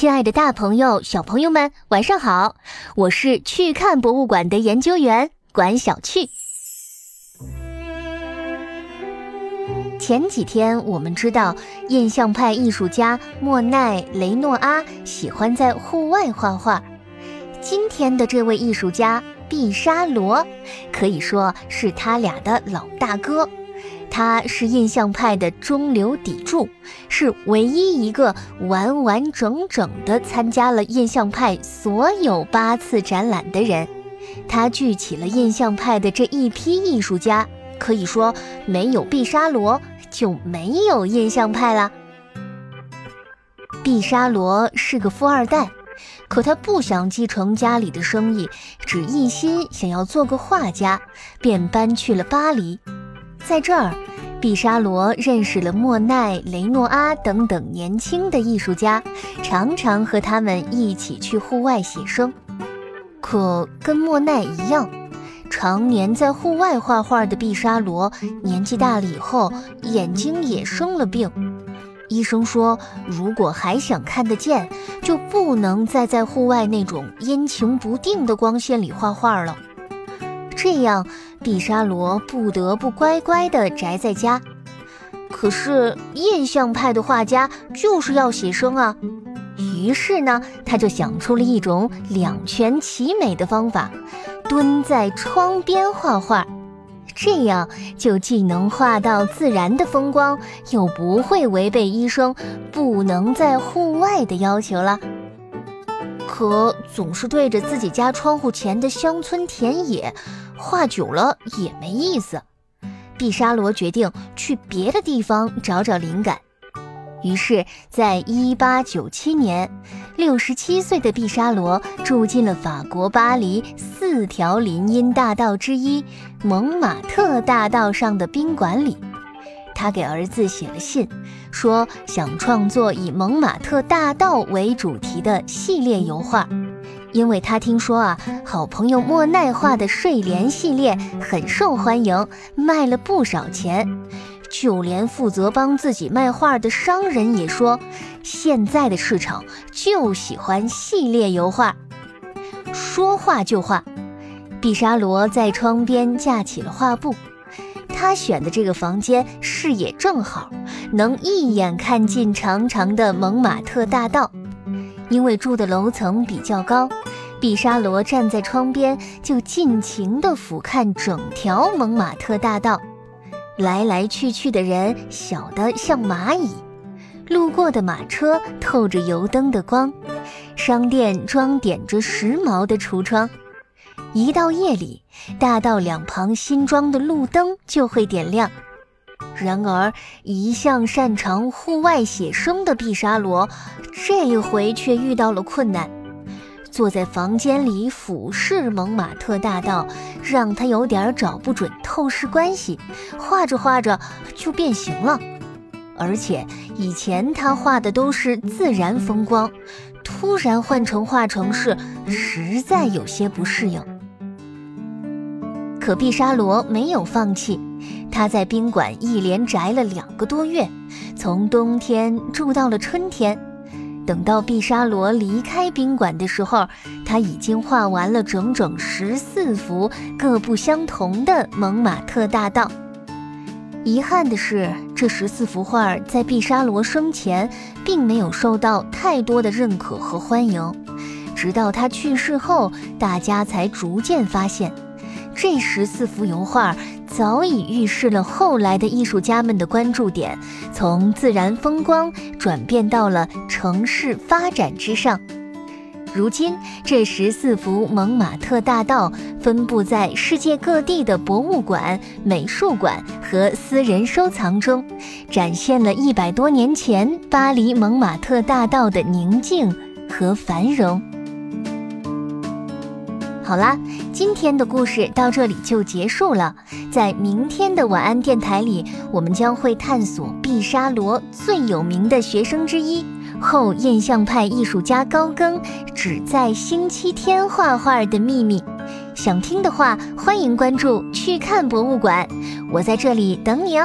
亲爱的，大朋友、小朋友们，晚上好！我是去看博物馆的研究员管小趣。前几天我们知道，印象派艺术家莫奈、雷诺阿喜欢在户外画画。今天的这位艺术家毕沙罗，可以说是他俩的老大哥。他是印象派的中流砥柱，是唯一一个完完整整的参加了印象派所有八次展览的人。他聚起了印象派的这一批艺术家，可以说没有毕沙罗就没有印象派了。毕沙罗是个富二代，可他不想继承家里的生意，只一心想要做个画家，便搬去了巴黎。在这儿，毕沙罗认识了莫奈、雷诺阿等等年轻的艺术家，常常和他们一起去户外写生。可跟莫奈一样，常年在户外画画的毕沙罗，年纪大了以后，眼睛也生了病。医生说，如果还想看得见，就不能再在户外那种阴晴不定的光线里画画了。这样，毕沙罗不得不乖乖地宅在家。可是，印象派的画家就是要写生啊。于是呢，他就想出了一种两全其美的方法：蹲在窗边画画。这样就既能画到自然的风光，又不会违背医生不能在户外的要求了。可总是对着自己家窗户前的乡村田野。画久了也没意思，毕沙罗决定去别的地方找找灵感。于是，在1897年，67岁的毕沙罗住进了法国巴黎四条林荫大道之一蒙马特大道上的宾馆里。他给儿子写了信，说想创作以蒙马特大道为主题的系列油画。因为他听说啊，好朋友莫奈画的睡莲系列很受欢迎，卖了不少钱。就连负责帮自己卖画的商人也说，现在的市场就喜欢系列油画。说画就画，毕沙罗在窗边架起了画布。他选的这个房间视野正好，能一眼看尽长长的蒙马特大道。因为住的楼层比较高，毕沙罗站在窗边就尽情地俯瞰整条蒙马特大道，来来去去的人小得像蚂蚁，路过的马车透着油灯的光，商店装点着时髦的橱窗。一到夜里，大道两旁新装的路灯就会点亮。然而，一向擅长户外写生的毕沙罗，这一回却遇到了困难。坐在房间里俯视蒙马特大道，让他有点找不准透视关系，画着画着就变形了。而且以前他画的都是自然风光，突然换成画城市，实在有些不适应。可毕沙罗没有放弃。他在宾馆一连宅了两个多月，从冬天住到了春天。等到毕沙罗离开宾馆的时候，他已经画完了整整十四幅各不相同的蒙马特大道。遗憾的是，这十四幅画在毕沙罗生前并没有受到太多的认可和欢迎，直到他去世后，大家才逐渐发现，这十四幅油画。早已预示了后来的艺术家们的关注点，从自然风光转变到了城市发展之上。如今，这十四幅蒙马特大道分布在世界各地的博物馆、美术馆和私人收藏中，展现了一百多年前巴黎蒙马特大道的宁静和繁荣。好啦，今天的故事到这里就结束了。在明天的晚安电台里，我们将会探索毕沙罗最有名的学生之一后印象派艺术家高更只在星期天画画的秘密。想听的话，欢迎关注去看博物馆，我在这里等你哦。